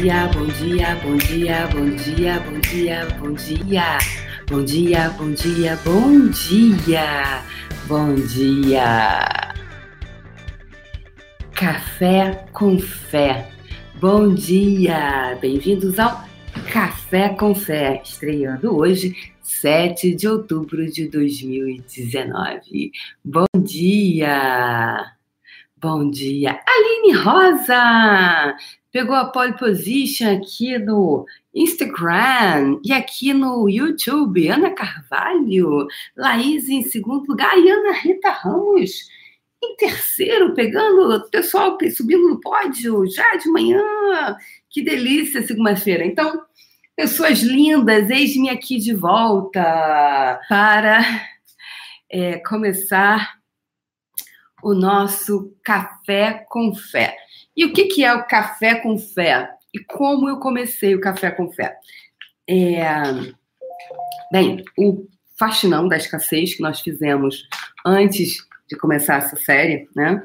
dia, bom dia, bom dia, bom dia, bom dia, bom dia. Bom dia, bom dia, bom dia. Bom dia. Café com fé. Bom dia. Bem-vindos ao Café com Fé, estreando hoje, 7 de outubro de 2019. Bom dia. Bom dia. Aline Rosa! Pegou a pole position aqui no Instagram e aqui no YouTube. Ana Carvalho, Laís em segundo lugar e Ana Rita Ramos em terceiro, pegando o pessoal subindo no pódio já de manhã. Que delícia, segunda-feira. Então, pessoas lindas, eis-me aqui de volta para é, começar o nosso Café com Fé. E o que, que é o café com fé? E como eu comecei o café com fé? É... Bem, o faxinão da escassez que nós fizemos antes de começar essa série, né?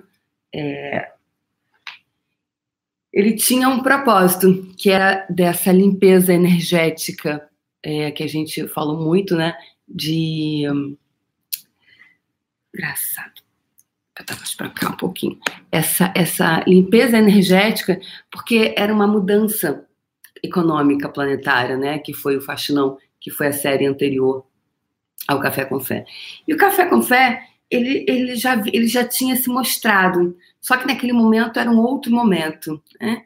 É... Ele tinha um propósito, que era dessa limpeza energética é, que a gente falou muito, né? De. Engraçado estava para cá um pouquinho, essa, essa limpeza energética, porque era uma mudança econômica planetária, né? Que foi o Faxinão, que foi a série anterior ao Café com Fé. E o Café com Fé, ele, ele, já, ele já tinha se mostrado, só que naquele momento era um outro momento, né?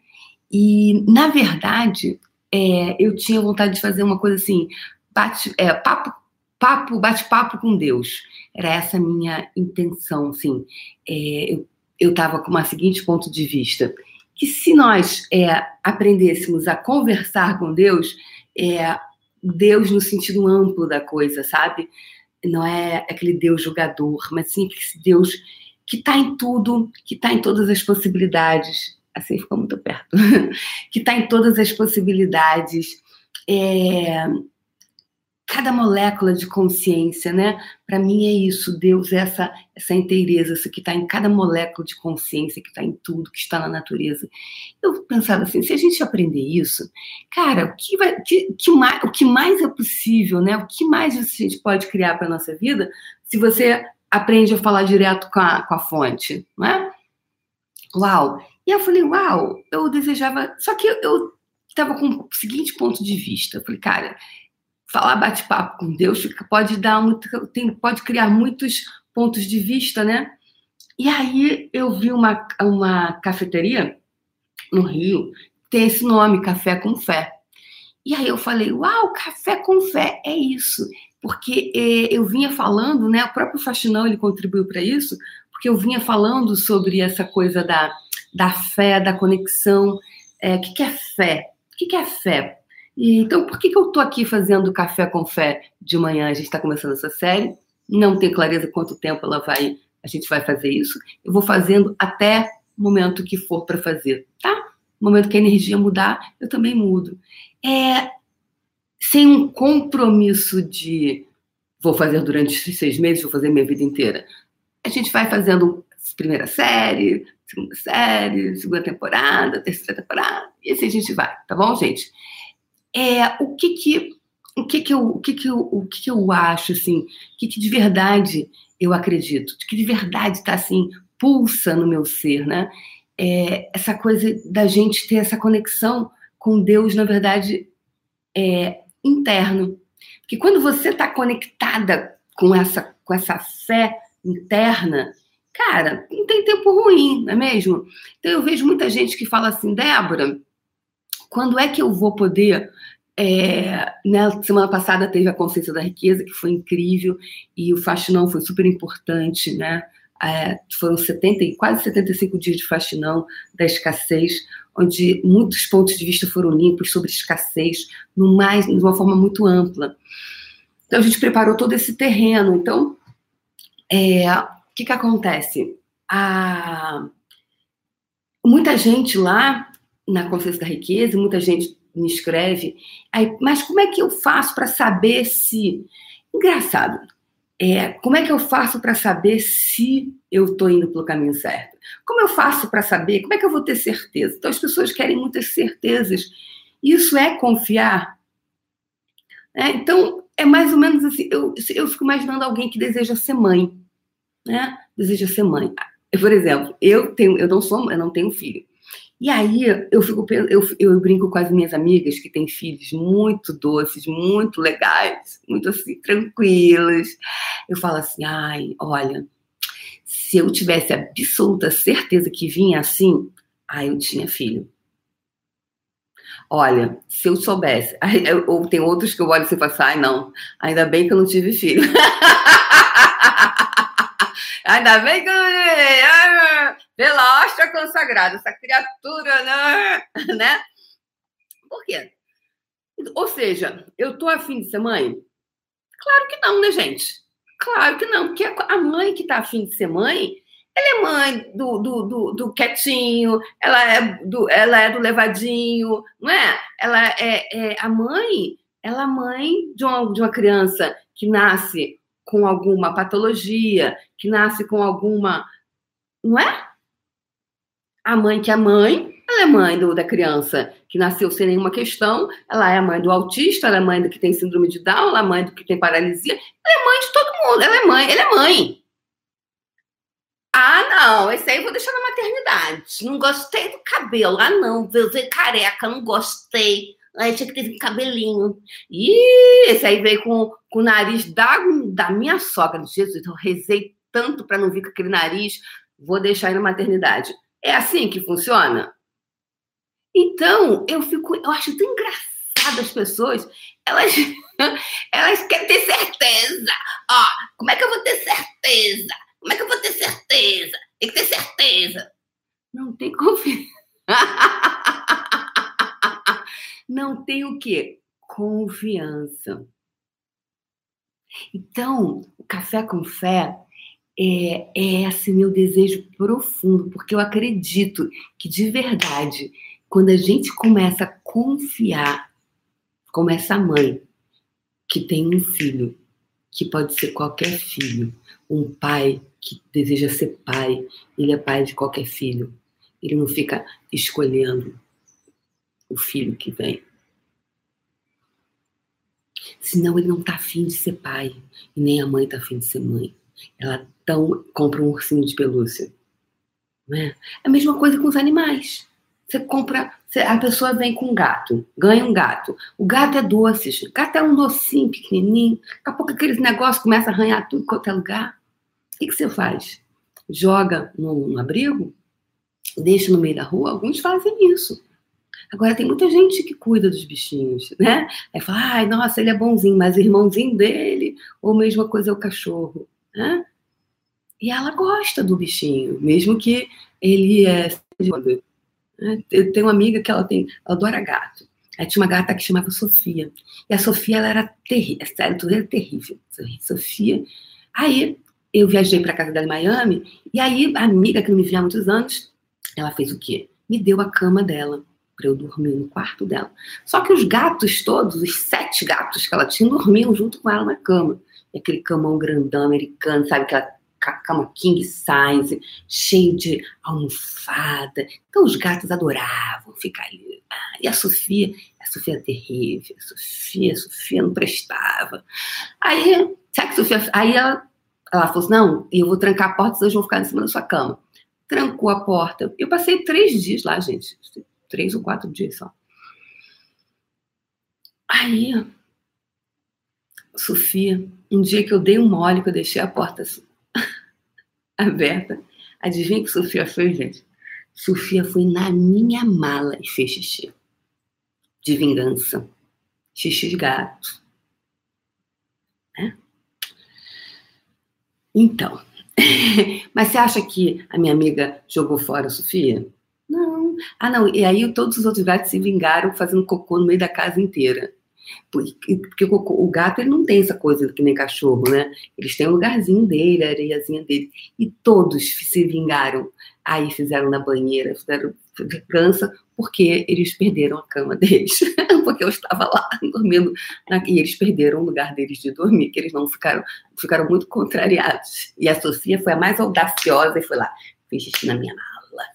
E, na verdade, é, eu tinha vontade de fazer uma coisa assim, bate, é, papo, papo, bate-papo com Deus. Era essa a minha intenção, assim. É, eu, eu tava com o seguinte ponto de vista, que se nós é, aprendêssemos a conversar com Deus, é, Deus no sentido amplo da coisa, sabe? Não é aquele Deus jogador, mas sim esse Deus que está em tudo, que está em todas as possibilidades. Assim ficou muito perto. que está em todas as possibilidades. É, cada molécula de consciência, né? Para mim é isso, Deus é essa essa inteireza, isso que está em cada molécula de consciência, que está em tudo, que está na natureza. Eu pensava assim, se a gente aprender isso, cara, o que vai, que, que mais, o que mais é possível, né? O que mais a gente pode criar para nossa vida, se você aprende a falar direto com a, com a fonte, né? Uau! E eu falei, uau, eu desejava, só que eu estava com o seguinte ponto de vista, eu falei, cara falar bate-papo com Deus pode dar muito, tem, pode criar muitos pontos de vista, né? E aí eu vi uma, uma cafeteria no Rio, tem esse nome, Café com Fé. E aí eu falei, uau, café com fé, é isso. Porque eh, eu vinha falando, né? O próprio Faxinão ele contribuiu para isso, porque eu vinha falando sobre essa coisa da, da fé, da conexão. O é, que, que é fé? O que, que é fé? E, então, por que, que eu estou aqui fazendo café com fé de manhã? A gente está começando essa série, não tenho clareza quanto tempo ela vai, a gente vai fazer isso. Eu vou fazendo até o momento que for para fazer, tá? No momento que a energia mudar, eu também mudo. É sem um compromisso de vou fazer durante seis meses, vou fazer minha vida inteira. A gente vai fazendo primeira série, segunda série, segunda temporada, terceira temporada, e assim a gente vai, tá bom, gente? É, o que que o que que eu, o que que eu, o que que eu acho assim, o que que de verdade eu acredito, que de verdade está assim pulsa no meu ser, né? É, essa coisa da gente ter essa conexão com Deus, na verdade, é, interno. Porque quando você está conectada com essa, com essa fé interna, cara, não tem tempo ruim, não é mesmo? Então eu vejo muita gente que fala assim, Débora, quando é que eu vou poder é, né, semana passada teve a Consciência da Riqueza, que foi incrível, e o faxinão foi super importante, né? É, foram 70, quase 75 dias de faxinão da escassez, onde muitos pontos de vista foram limpos sobre escassez, no mais, de uma forma muito ampla. Então, a gente preparou todo esse terreno. Então, é, o que, que acontece? A, muita gente lá na Consciência da Riqueza, muita gente me escreve. Aí, mas como é que eu faço para saber se. Engraçado. É, como é que eu faço para saber se eu estou indo pelo caminho certo? Como eu faço para saber? Como é que eu vou ter certeza? Então as pessoas querem muitas certezas. Isso é confiar. É, então, é mais ou menos assim, eu, eu fico imaginando alguém que deseja ser mãe, né? Deseja ser mãe. Por exemplo, eu tenho, eu não sou, eu não tenho filho. E aí eu fico eu, eu brinco com as minhas amigas que têm filhos muito doces, muito legais, muito assim, tranquilos. Eu falo assim, ai, olha, se eu tivesse absoluta certeza que vinha assim, ai, eu tinha filho. Olha, se eu soubesse, ou tem outros que eu olho e falo assim, ai, não, ainda bem que eu não tive filho. ainda bem que eu não tive pela hóstia consagrada, essa criatura, né? né? Por quê? Ou seja, eu tô afim de ser mãe? Claro que não, né, gente? Claro que não, porque a mãe que tá afim de ser mãe, ela é mãe do, do, do, do, quietinho, ela é do, ela é do levadinho, não é? Ela é, é a mãe, ela é mãe de uma, de uma criança que nasce com alguma patologia, que nasce com alguma, não é? A mãe que é mãe, ela é mãe do, da criança que nasceu sem nenhuma questão, ela é mãe do autista, ela é mãe do que tem síndrome de Down, ela é mãe do que tem paralisia, ela é mãe de todo mundo, ela é mãe, ela é mãe. Ah, não, esse aí eu vou deixar na maternidade. Não gostei do cabelo. Ah, não, veio careca, não gostei. Aí tinha que ter um cabelinho. Ih, esse aí veio com, com o nariz da, da minha sogra. Jesus, eu rezei tanto para não vir com aquele nariz. Vou deixar aí na maternidade. É assim que funciona? Então, eu fico, eu acho tão engraçado as pessoas, elas, elas querem ter certeza. Ó, como é que eu vou ter certeza? Como é que eu vou ter certeza? Tem que ter certeza. Não tem confiança. Não tem o quê? Confiança. Então, o café com fé é, é esse meu desejo profundo, porque eu acredito que de verdade, quando a gente começa a confiar, como essa mãe que tem um filho, que pode ser qualquer filho, um pai que deseja ser pai, ele é pai de qualquer filho. Ele não fica escolhendo o filho que vem. Senão ele não está afim de ser pai. E nem a mãe está afim de ser mãe. Ela tão, compra um ursinho de pelúcia. Né? É a mesma coisa com os animais. Você compra, a pessoa vem com um gato, ganha um gato. O gato é doce, o gato é um docinho pequenininho. Daqui a pouco aqueles negócios começam a arranhar tudo quanto é lugar. O que, que você faz? Joga num abrigo? Deixa no meio da rua? Alguns fazem isso. Agora, tem muita gente que cuida dos bichinhos, né? Aí fala, ai, nossa, ele é bonzinho, mas o irmãozinho dele, ou mesma coisa é o cachorro, né? E ela gosta do bichinho, mesmo que ele é. Né? Eu tenho uma amiga que ela tem, ela adora gato. Aí tinha uma gata que chamava Sofia. E a Sofia, ela era terrível, sério, tudo era terrível. Sofia. Aí eu viajei para casa dela em Miami, e aí a amiga que não me via há muitos anos, ela fez o quê? Me deu a cama dela para eu dormir no quarto dela. Só que os gatos todos, os sete gatos que ela tinha, dormiam junto com ela na cama. Aquele camão grandão americano, sabe? Aquela cama king size, cheio de almofada. Então os gatos adoravam ficar ali. Ah, e a Sofia, a Sofia é terrível, a Sofia, a Sofia não prestava. Aí, sabe que Sofia, aí ela, ela falou assim, não, eu vou trancar a porta, vocês vão ficar em cima da sua cama. Trancou a porta. Eu passei três dias lá, gente. Três ou quatro dias só. Aí, Sofia, um dia que eu dei um mole, que eu deixei a porta aberta. Adivinha que Sofia fez, gente? Sofia foi na minha mala e fez xixi. De vingança. Xixi de gato. Né? Então. Mas você acha que a minha amiga jogou fora a Sofia? Não. Ah, não. E aí todos os outros gatos se vingaram fazendo cocô no meio da casa inteira. Porque o gato ele não tem essa coisa que nem cachorro, né? Eles têm um lugarzinho dele, a areiazinha dele. E todos se vingaram. Aí fizeram na banheira, fizeram vingança, porque eles perderam a cama deles. porque eu estava lá dormindo. Na... e eles perderam o lugar deles de dormir, que eles não ficaram, ficaram muito contrariados. E a Sofia foi a mais audaciosa e foi lá. fiz xixi na minha mala.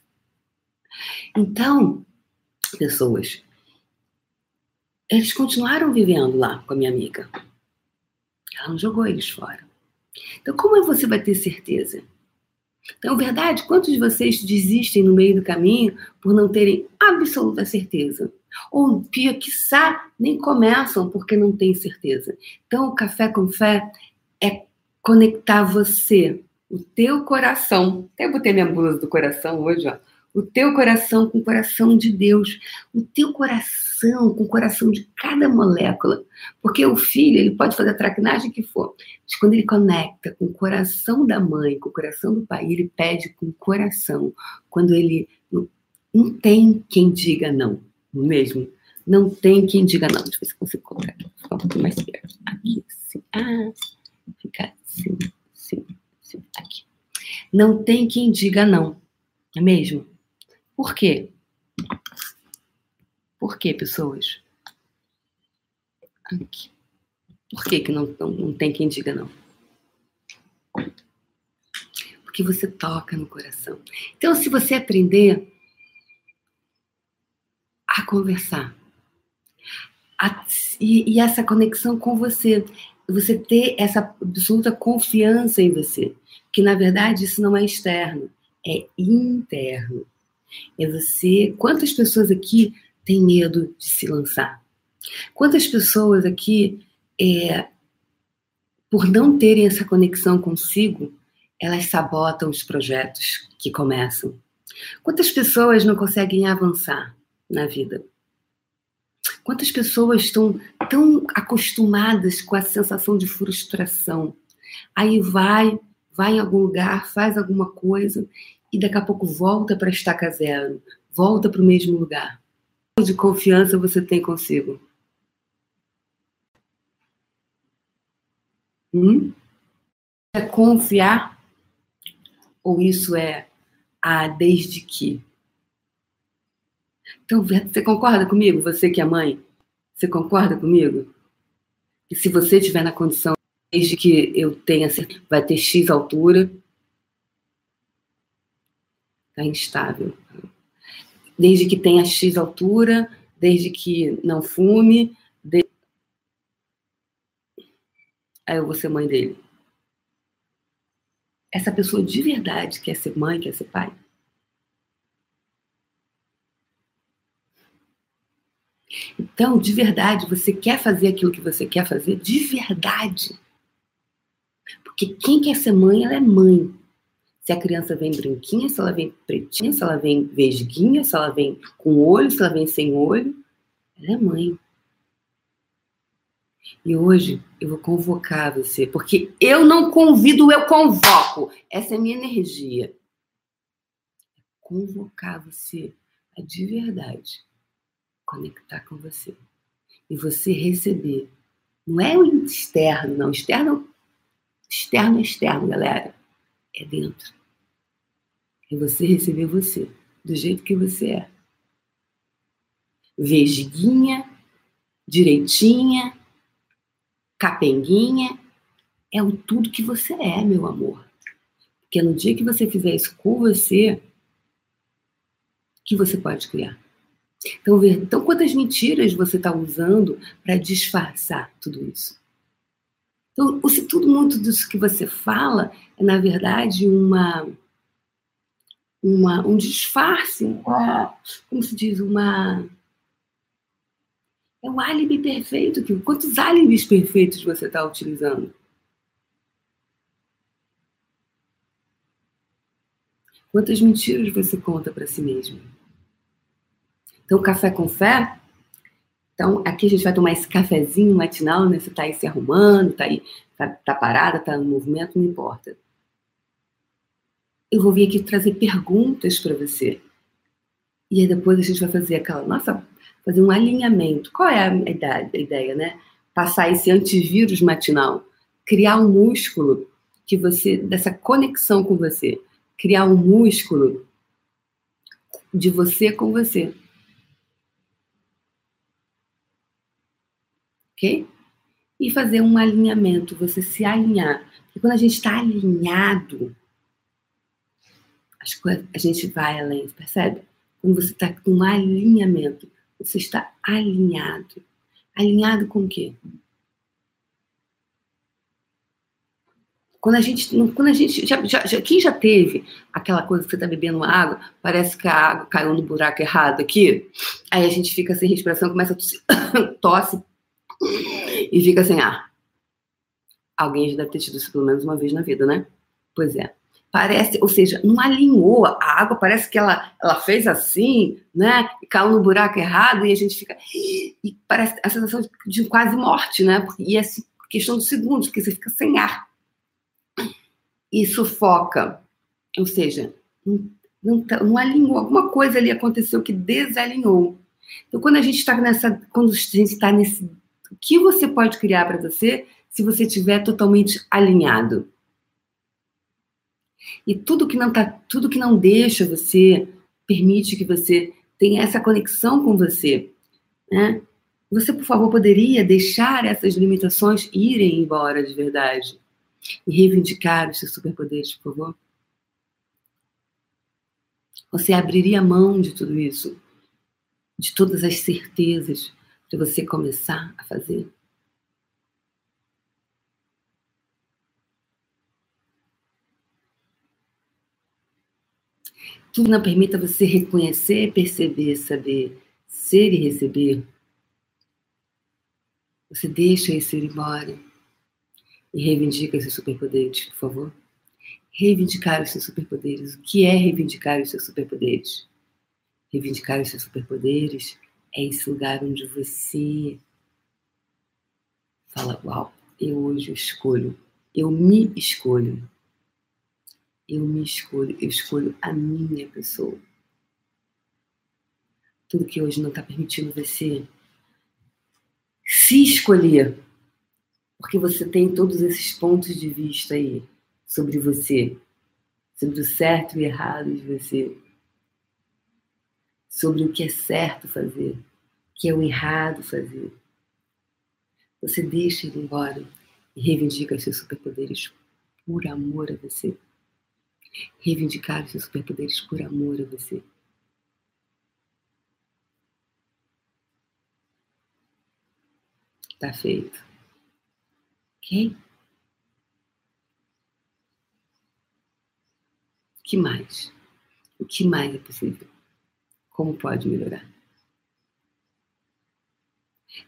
Então, pessoas, eles continuaram vivendo lá com a minha amiga. Ela não jogou eles fora. Então, como é você vai ter certeza? Então, verdade, quantos de vocês desistem no meio do caminho por não terem absoluta certeza? Ou, pior, quiçá, nem começam porque não têm certeza. Então, o café com fé é conectar você, o teu coração. Até botei minha blusa do coração hoje, ó o teu coração com o coração de Deus, o teu coração com o coração de cada molécula, porque o filho ele pode fazer a traquinagem que for, mas quando ele conecta com o coração da mãe, com o coração do pai, ele pede com o coração, quando ele não, tem quem diga não, não é mesmo? Não tem quem diga não. Deixa eu ver se consigo colocar aqui, ficar um pouquinho mais perto. Aqui, assim. Ah, ficar assim, assim, assim, aqui. Não tem quem diga não, não é mesmo? Por quê? Por quê, pessoas? Aqui. Por que, que não, não, não tem quem diga não? Porque você toca no coração. Então, se você aprender a conversar, a, e, e essa conexão com você, você ter essa absoluta confiança em você, que na verdade isso não é externo, é interno. É você. Quantas pessoas aqui têm medo de se lançar? Quantas pessoas aqui, é, por não terem essa conexão consigo, elas sabotam os projetos que começam? Quantas pessoas não conseguem avançar na vida? Quantas pessoas estão tão acostumadas com a sensação de frustração? Aí vai, vai em algum lugar, faz alguma coisa e daqui a pouco volta para estaca zero, volta para o mesmo lugar. De confiança você tem consigo? Hum? É confiar? Ou isso é a desde que? Então, você concorda comigo? Você que é mãe, você concorda comigo? Que se você estiver na condição, desde que eu tenha, vai ter X altura, Está instável. Desde que tenha X altura, desde que não fume. De... Aí eu vou ser mãe dele. Essa pessoa de verdade quer ser mãe, quer ser pai? Então, de verdade, você quer fazer aquilo que você quer fazer? De verdade. Porque quem quer ser mãe, ela é mãe. Se a criança vem branquinha, se ela vem pretinha, se ela vem vesguinha, se ela vem com olho, se ela vem sem olho, ela é mãe. E hoje eu vou convocar você, porque eu não convido, eu convoco. Essa é a minha energia. Convocar você a de verdade conectar com você. E você receber. Não é o externo, não. Externo, externo externo, galera é dentro. É você receber você, do jeito que você é. Vesguinha, direitinha, capenguinha, é o tudo que você é, meu amor. Porque no dia que você fizer isso com você, que você pode criar. Então, então quantas mentiras você está usando para disfarçar tudo isso? Então, se tudo muito disso que você fala é, na verdade, uma, uma, um disfarce, uma, como se diz, uma. É um álibi perfeito. Que, quantos álibis perfeitos você está utilizando? Quantas mentiras você conta para si mesmo? Então, café com fé então, aqui a gente vai tomar esse cafezinho matinal, né? Você tá aí se arrumando, tá aí, tá, tá parada, tá no movimento, não importa. Eu vou vir aqui trazer perguntas para você. E aí depois a gente vai fazer aquela, nossa, fazer um alinhamento. Qual é a a ideia né? Passar esse antivírus matinal, criar um músculo que você, dessa conexão com você, criar um músculo de você com você. E fazer um alinhamento, você se alinhar. Porque quando a gente está alinhado, a gente vai além, percebe? Quando você está com um alinhamento, você está alinhado. Alinhado com o quê? Quando a gente, quando a gente já, já, quem já teve aquela coisa que você está bebendo água, parece que a água caiu no buraco errado aqui, aí a gente fica sem respiração, começa a tosse e fica sem ar. Alguém já deve ter tido isso pelo menos uma vez na vida, né? Pois é. Parece, ou seja, não alinhou a água, parece que ela, ela fez assim, né? E caiu no buraco errado e a gente fica. E parece a sensação de, de quase morte, né? E é questão de segundos, porque você fica sem ar e sufoca. Ou seja, não, não, tá, não alinhou, alguma coisa ali aconteceu que desalinhou. Então, quando a gente está nessa, quando a gente está nesse, o que você pode criar para você se você estiver totalmente alinhado? E tudo que não tá, tudo que não deixa você, permite que você tenha essa conexão com você, né? Você, por favor, poderia deixar essas limitações irem embora de verdade? e reivindicar os seus superpoderes, por favor? Você abriria mão de tudo isso, de todas as certezas, para você começar a fazer? Tudo não permita você reconhecer, perceber, saber, ser e receber. Você deixa isso ir embora e reivindica esses superpoderes, por favor. Reivindicar os seus superpoderes. O que é reivindicar os seus superpoderes? Reivindicar os seus superpoderes é esse lugar onde você fala: Uau, eu hoje escolho, eu me escolho. Eu me escolho, eu escolho a minha pessoa. Tudo que hoje não está permitindo você se escolher porque você tem todos esses pontos de vista aí sobre você, sobre o certo e errado de você, sobre o que é certo fazer, o que é o errado fazer. Você deixa ele embora e reivindica os seus superpoderes por amor a você. Reivindicar os seus superpoderes por amor a você. Tá feito. Ok? O que mais? O que mais é possível? Como pode melhorar?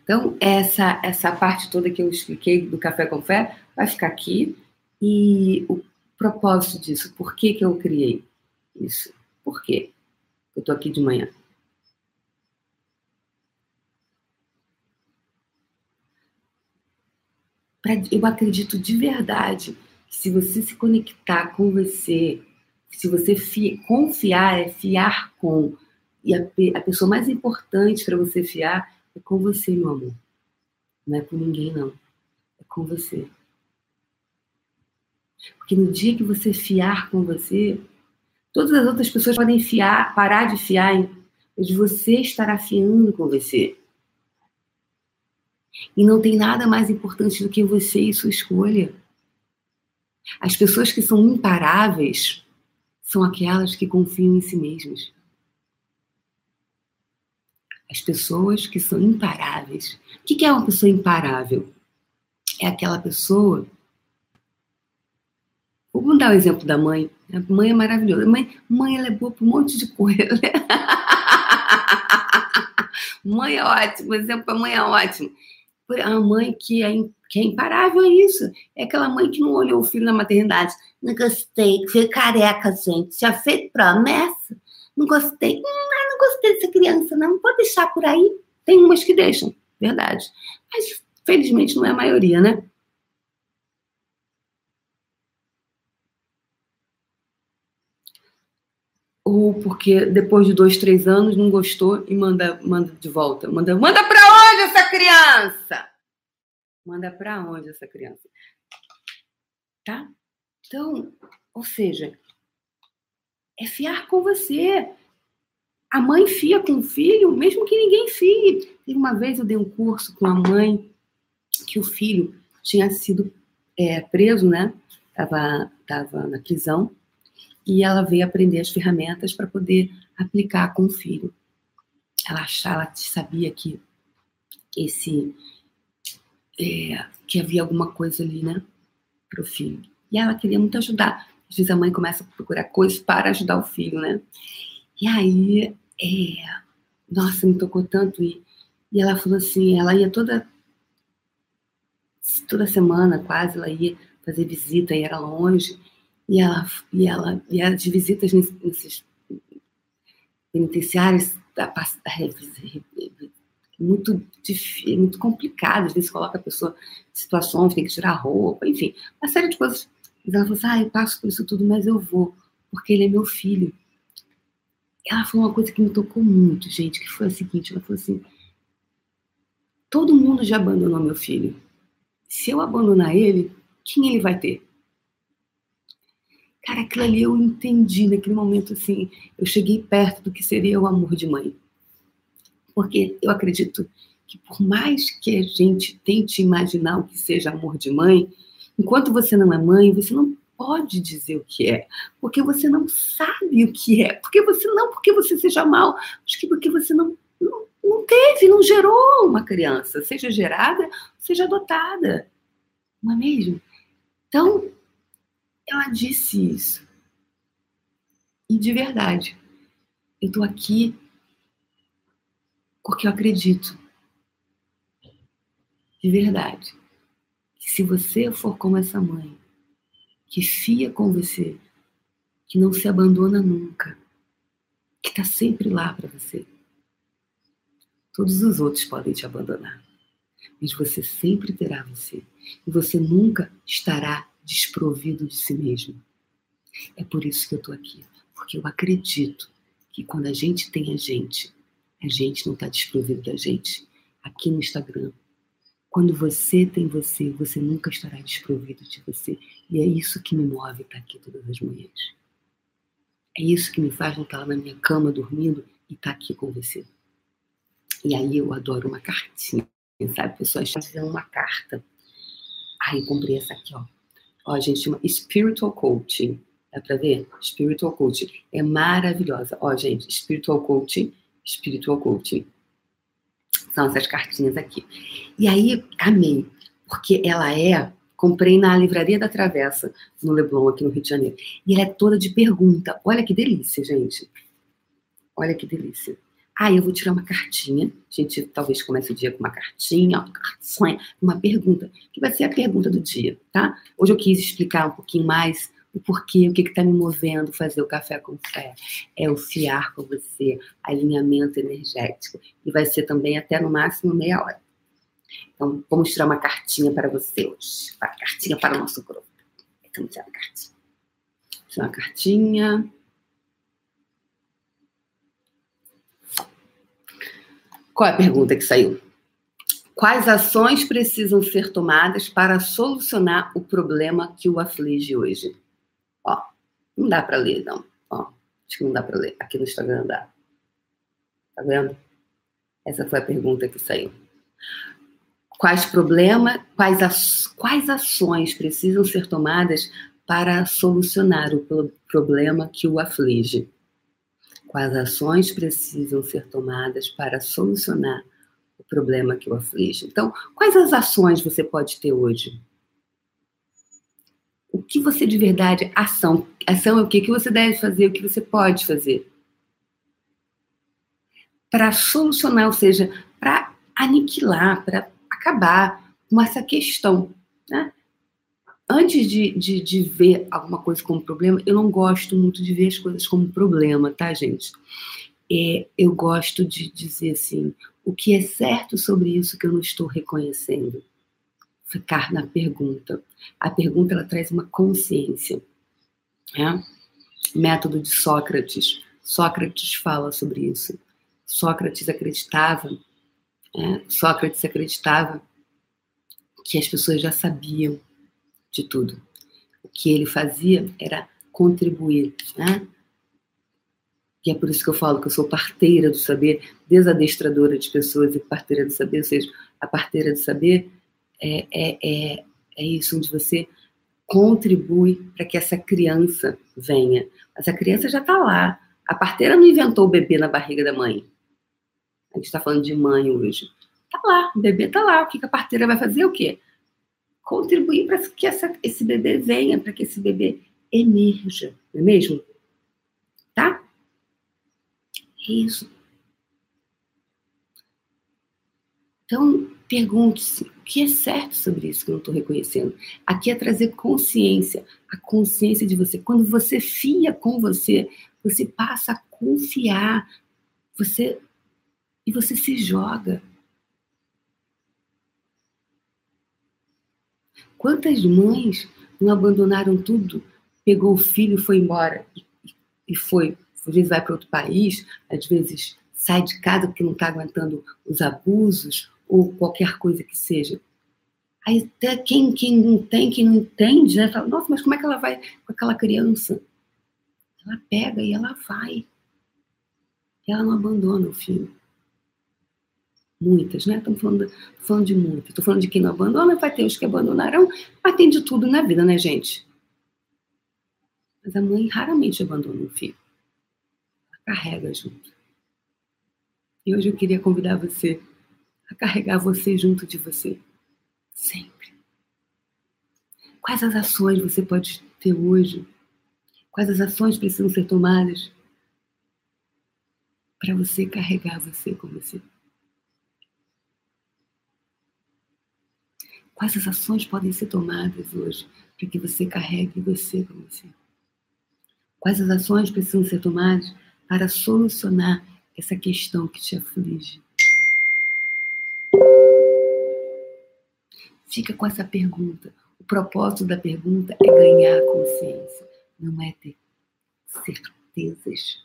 Então, essa, essa parte toda que eu expliquei do café com fé vai ficar aqui. E o propósito disso, por que, que eu criei isso? Por quê? Eu estou aqui de manhã. eu acredito de verdade que se você se conectar com você, se você fi, confiar, é fiar com, e a, a pessoa mais importante para você fiar é com você, meu amor. Não é com ninguém, não. É com você. Porque no dia que você fiar com você, todas as outras pessoas podem fiar, parar de fiar, mas você estará fiando com você. E não tem nada mais importante do que você e sua escolha. As pessoas que são imparáveis são aquelas que confiam em si mesmas. As pessoas que são imparáveis. O que é uma pessoa imparável? É aquela pessoa. Vamos dar o exemplo da mãe. A mãe é maravilhosa. Mãe, mãe ela é boa para um monte de coisa. mãe é ótimo. O exemplo da mãe é ótimo a mãe que é, que é imparável é isso. É aquela mãe que não olhou o filho na maternidade. Não gostei, foi careca, gente. Já fez promessa? Não gostei. Hum, não gostei dessa criança, não. Pode deixar por aí. Tem umas que deixam, verdade. Mas, felizmente, não é a maioria, né? ou porque depois de dois, três anos não gostou e manda, manda de volta. Manda, manda para onde essa criança? Manda para onde essa criança? Tá? Então, ou seja, é fiar com você. A mãe fia com o filho, mesmo que ninguém fie. Teve uma vez eu dei um curso com a mãe que o filho tinha sido é, preso, né? Tava, tava na prisão e ela veio aprender as ferramentas para poder aplicar com o filho. Ela achava, ela sabia que esse é, que havia alguma coisa ali, né, para o filho. E ela queria muito ajudar. Às vezes a mãe começa a procurar coisas para ajudar o filho, né? E aí, é, nossa, me tocou tanto e, e ela falou assim, ela ia toda toda semana quase ela ia fazer visita e era longe e ela e ela e as visitas nesses penitenciários da, muito difícil, muito complicado. Às vezes coloca a pessoa em situações, tem que tirar roupa, enfim, uma série de coisas. Mas ela falou assim: ah, eu passo por isso tudo, mas eu vou, porque ele é meu filho. Ela falou uma coisa que me tocou muito, gente, que foi a seguinte: ela falou assim, todo mundo já abandonou meu filho. Se eu abandonar ele, quem ele vai ter? Cara, aquilo ali eu entendi naquele momento, assim, eu cheguei perto do que seria o amor de mãe. Porque eu acredito que por mais que a gente tente imaginar o que seja amor de mãe, enquanto você não é mãe, você não pode dizer o que é, porque você não sabe o que é, porque você não porque você seja mal, acho que porque você não, não, não teve, não gerou uma criança, seja gerada, seja adotada, não é mesmo? Então, ela disse isso. E de verdade, eu estou aqui porque eu acredito, de verdade, que se você for como essa mãe, que fia com você, que não se abandona nunca, que está sempre lá para você, todos os outros podem te abandonar, mas você sempre terá você, e você nunca estará desprovido de si mesmo. É por isso que eu estou aqui, porque eu acredito que quando a gente tem a gente, a gente não está desprovido da gente. Aqui no Instagram. Quando você tem você, você nunca estará desprovido de você. E é isso que me move estar aqui todas as manhãs. É isso que me faz não estar lá na minha cama dormindo e estar aqui com você. E aí eu adoro uma cartinha, sabe? Pessoas fazendo uma carta. Ai, eu comprei essa aqui, ó. Ó, gente chama Spiritual Coaching. Dá pra ver? Spiritual Coaching. É maravilhosa. Ó, gente, Spiritual Coaching Spiritual Coaching. São essas cartinhas aqui. E aí, amei, porque ela é. Comprei na Livraria da Travessa, no Leblon, aqui no Rio de Janeiro. E ela é toda de pergunta. Olha que delícia, gente. Olha que delícia. Aí ah, eu vou tirar uma cartinha. A gente talvez comece o dia com uma cartinha, uma cartinha, uma pergunta, que vai ser a pergunta do dia, tá? Hoje eu quis explicar um pouquinho mais o porquê, o que está me movendo fazer o café com fé. É o fiar com você, alinhamento energético. E vai ser também até no máximo meia hora. Então, vamos tirar uma cartinha para você hoje. Uma cartinha para o nosso grupo. Vamos tirar uma cartinha. Tirar uma cartinha. Qual é a pergunta que saiu? Quais ações precisam ser tomadas para solucionar o problema que o aflige hoje? Não dá para ler, não. Ó, acho que não dá para ler. Aqui no Instagram dá. Tá vendo? Essa foi a pergunta que saiu. Quais problemas, quais, as, quais ações precisam ser tomadas para solucionar o problema que o aflige? Quais ações precisam ser tomadas para solucionar o problema que o aflige? Então, quais as ações você pode ter hoje? o que você de verdade, ação, ação é o que, que você deve fazer, o que você pode fazer. Para solucionar, ou seja, para aniquilar, para acabar com essa questão. Né? Antes de, de, de, ver alguma coisa como problema, eu não gosto muito de ver as coisas como problema, tá, gente? É, eu gosto de dizer assim, o que é certo sobre isso que eu não estou reconhecendo ficar na pergunta. A pergunta ela traz uma consciência. Né? Método de Sócrates. Sócrates fala sobre isso. Sócrates acreditava, né? Sócrates acreditava que as pessoas já sabiam de tudo. O que ele fazia era contribuir, né? E é por isso que eu falo que eu sou parteira do saber, desadestradora de pessoas e parteira do saber, ou seja, a parteira do saber é, é, é, é isso, onde você contribui para que essa criança venha. Mas a criança já está lá. A parteira não inventou o bebê na barriga da mãe. A gente está falando de mãe hoje. Está lá, o bebê está lá. O que a parteira vai fazer? O quê? Contribuir para que essa, esse bebê venha, para que esse bebê emerja, não é mesmo? Tá? É isso. Então, pergunte-se que é certo sobre isso que eu não estou reconhecendo. Aqui é trazer consciência, a consciência de você. Quando você fia com você, você passa a confiar, você e você se joga. Quantas mães não abandonaram tudo, pegou o filho, foi embora e, e foi, às vezes vai para outro país, às vezes sai de casa porque não está aguentando os abusos ou qualquer coisa que seja. Aí até quem, quem não tem, quem não entende, né, fala, nossa, mas como é que ela vai com aquela criança? Ela pega e ela vai. Ela não abandona o filho. Muitas, né? Estamos falando, falando de muitas. Estou falando de quem não abandona, vai ter os que abandonarão, mas tem de tudo na vida, né, gente? Mas a mãe raramente abandona o filho. Ela carrega junto. E hoje eu queria convidar você a carregar você junto de você. Sempre. Quais as ações você pode ter hoje? Quais as ações precisam ser tomadas para você carregar você com você? Quais as ações podem ser tomadas hoje para que você carregue você com você? Quais as ações precisam ser tomadas para solucionar essa questão que te aflige? Fica com essa pergunta. O propósito da pergunta é ganhar consciência, não é ter certezas.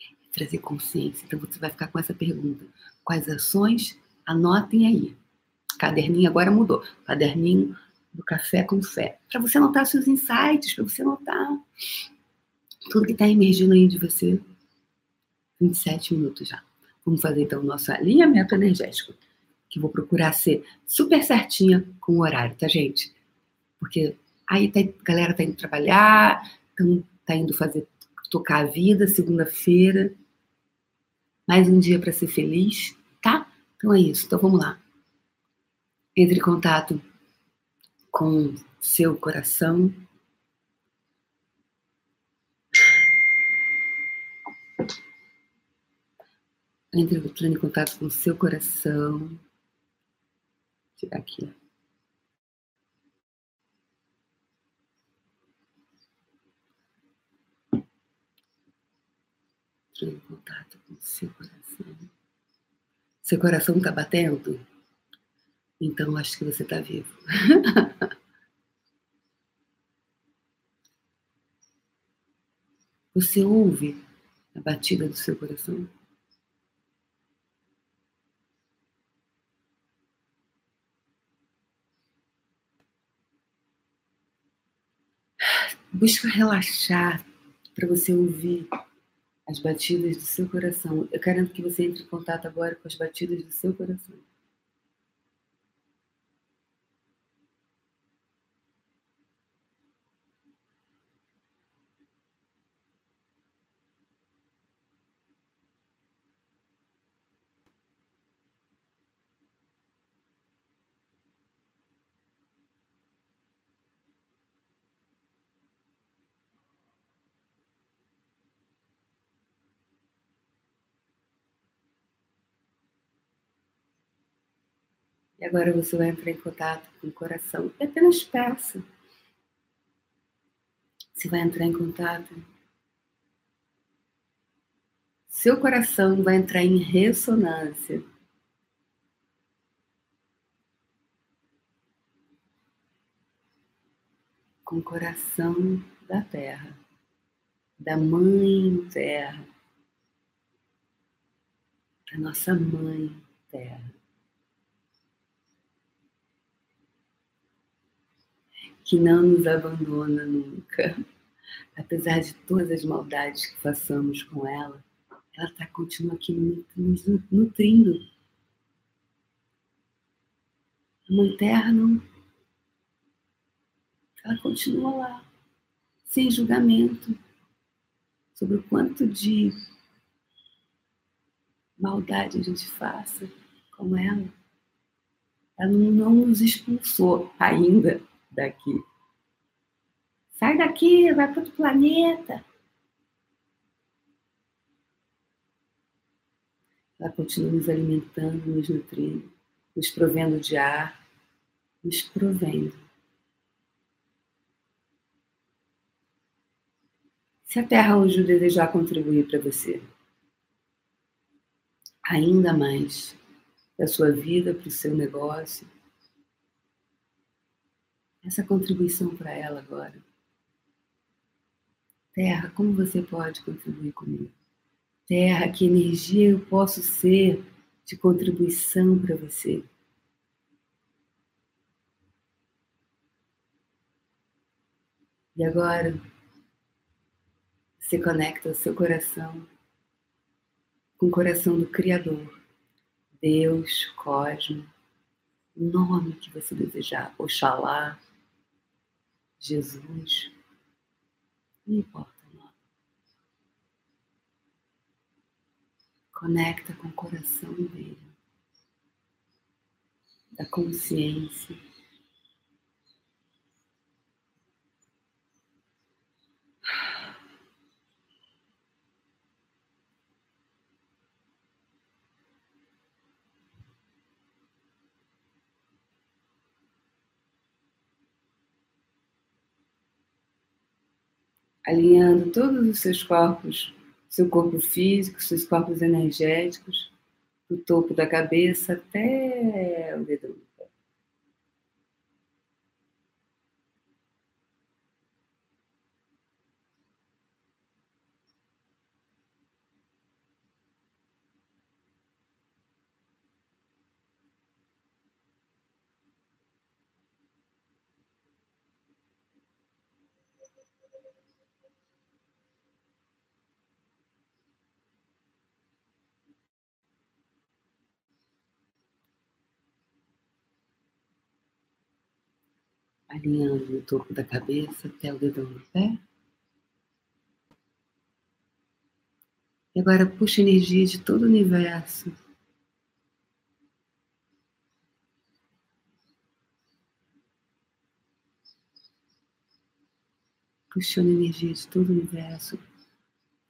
É trazer consciência. Então você vai ficar com essa pergunta. Quais ações? Anotem aí. Caderninho agora mudou. Caderninho do café com fé. Para você anotar seus insights, para você anotar tudo que está emergindo aí de você. 27 minutos já. Vamos fazer então o nosso alinhamento energético, que vou procurar ser super certinha com o horário, tá, gente? Porque aí tá, a galera tá indo trabalhar, então tá indo fazer tocar a vida, segunda-feira. Mais um dia para ser feliz, tá? Então é isso. Então vamos lá. Entre em contato com seu coração, Entre em contato com o seu coração. Tirar aqui. Entrando em contato com o seu coração. Seu coração está batendo? Então acho que você está vivo. Você ouve a batida do seu coração? Busca relaxar para você ouvir as batidas do seu coração. Eu quero que você entre em contato agora com as batidas do seu coração. Agora você vai entrar em contato com o coração. E apenas peça. Você vai entrar em contato. Seu coração vai entrar em ressonância. Com o coração da Terra, da Mãe Terra, da nossa Mãe Terra. Que não nos abandona nunca. Apesar de todas as maldades que façamos com ela, ela tá, continua aqui nos nutrindo. A Mãe Terra não. Ela continua lá, sem julgamento, sobre o quanto de maldade a gente faça com ela. Ela não nos expulsou ainda daqui. Sai daqui, vai para outro planeta. Ela continua nos alimentando, nos nutrindo, nos provendo de ar, nos provendo. Se a Terra hoje desejar contribuir para você, ainda mais para a sua vida, para o seu negócio, essa contribuição para ela agora. Terra, como você pode contribuir comigo? Terra, que energia eu posso ser de contribuição para você? E agora, você conecta o seu coração com o coração do Criador, Deus, Cosmo, o nome que você desejar, Oxalá, Jesus, não importa. Conecta com o coração dele, da consciência. Alinhando todos os seus corpos seu corpo físico, seus corpos energéticos, do topo da cabeça até o dedo alinhando o topo da cabeça até o dedão do pé. E agora puxa energia de todo o universo. Puxando energia de todo o universo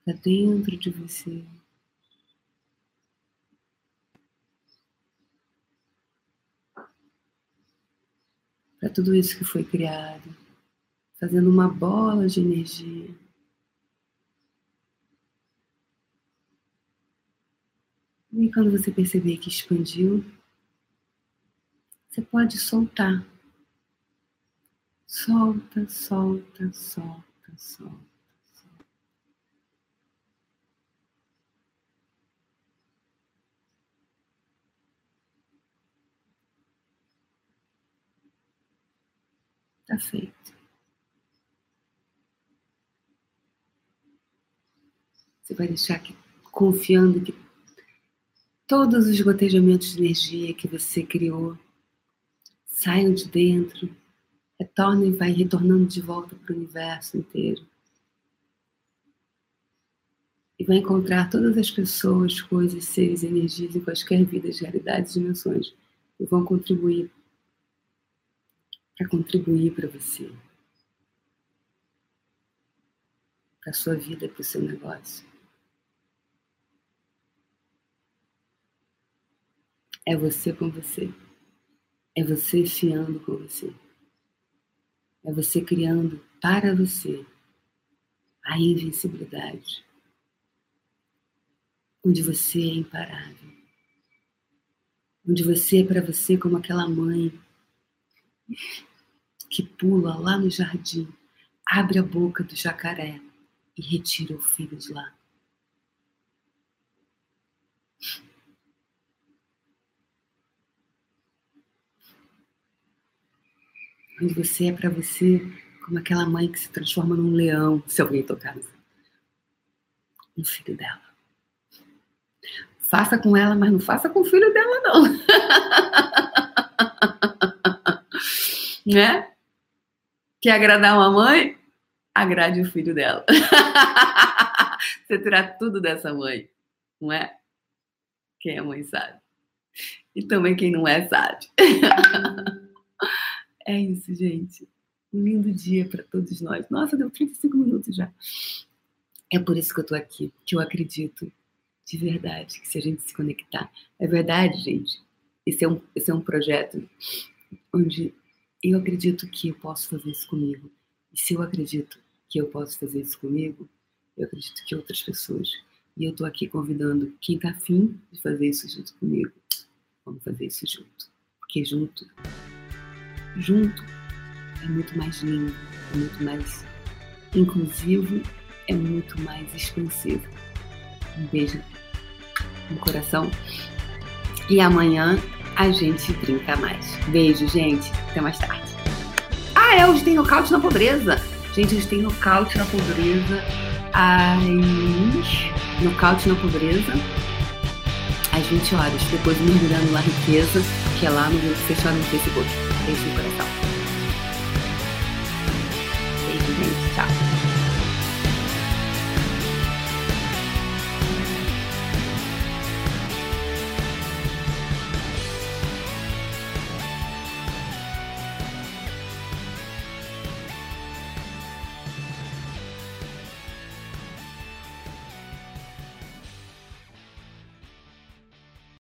para dentro de você. Para tudo isso que foi criado, fazendo uma bola de energia. E quando você perceber que expandiu, você pode soltar. Solta, solta, solta, solta. Está feito. Você vai deixar aqui confiando que todos os gotejamentos de energia que você criou saiam de dentro, retornem e vai retornando de volta para o universo inteiro. E vai encontrar todas as pessoas, coisas, seres, energias em quaisquer vidas, realidades, dimensões que vão contribuir para contribuir para você, para a sua vida, para o seu negócio. É você com você. É você fiando com você. É você criando para você a invencibilidade. Onde você é imparável. Onde você é para você como aquela mãe que pula lá no jardim, abre a boca do jacaré e retira o filho de lá. Onde você é para você como aquela mãe que se transforma num leão, se alguém tocar no filho dela. Faça com ela, mas não faça com o filho dela, não. Né? Quer agradar uma mãe? Agrade o filho dela. Você terá tudo dessa mãe, não é? Quem é mãe sabe. E também quem não é sabe. é isso, gente. Um lindo dia para todos nós. Nossa, deu 35 minutos já. É por isso que eu tô aqui, que eu acredito de verdade que se a gente se conectar. É verdade, gente. Esse é um, esse é um projeto onde eu acredito que eu posso fazer isso comigo. E se eu acredito que eu posso fazer isso comigo, eu acredito que outras pessoas. E eu tô aqui convidando quem tá afim de fazer isso junto comigo. Vamos fazer isso junto. Porque junto, junto é muito mais lindo, é muito mais inclusivo, é muito mais expansivo. Um beijo no coração. E amanhã a gente brinca mais. Beijo, gente. Até mais tarde. Ah, é, hoje tem nocaute na pobreza. Gente, hoje tem nocaute na pobreza. Às. Nocaute na pobreza. Às 20 horas. Depois mergulhando na riqueza, que é lá no fechado no Facebook. Beijo no coração.